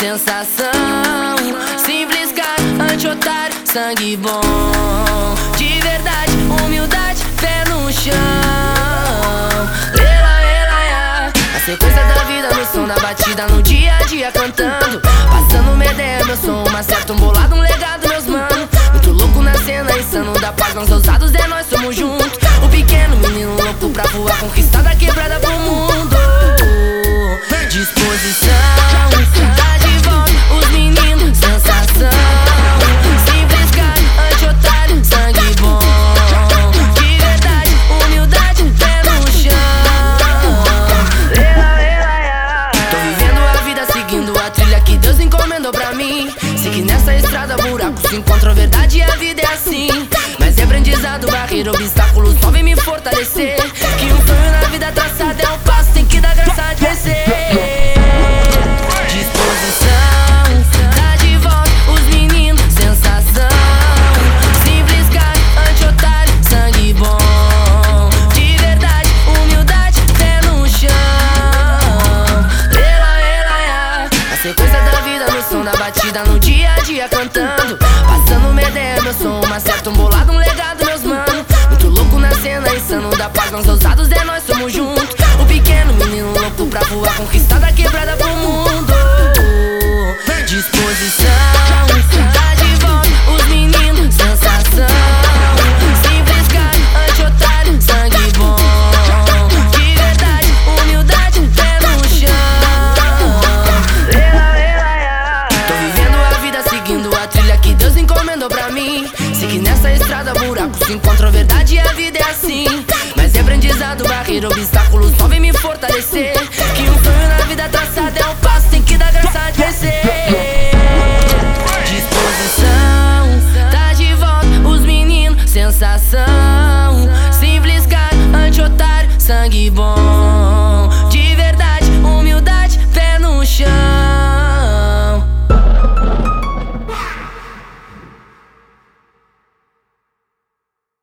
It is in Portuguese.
sensação. Simples cara, anti-otário, sangue bom. De verdade, humildade, pé no chão. Ela, ela, ela. A sequência da vida no som da batida, no dia a dia cantando. Passando uma ideia, meu som, uma certa, um bolado, um legado, meus mano. Muito louco na cena, insano da paz, nós ousados, é nós, somos juntos. O pequeno menino louco pra voar, conquistar da quebrada pro se encontra verdade e a vida é assim. Mas é aprendizado, barreira, obstáculos só vem me fortalecer. Que um sonho na vida traçado é um som da batida no dia a dia cantando. Passando uma ideia, meu som, uma certa, um bolado, um legado, meus mano. Muito louco na cena, insano da paz, nós ousados é nós, somos juntos nessa estrada buracos se encontram Verdade a vida é assim. Mas é aprendizado, barreira, obstáculos Só vem me fortalecer. Que um sonho na vida traçado é um passo Tem que dar graça a vencer Disposição, tá de volta os meninos Sensação, simples cara, anti-otário, sangue bom.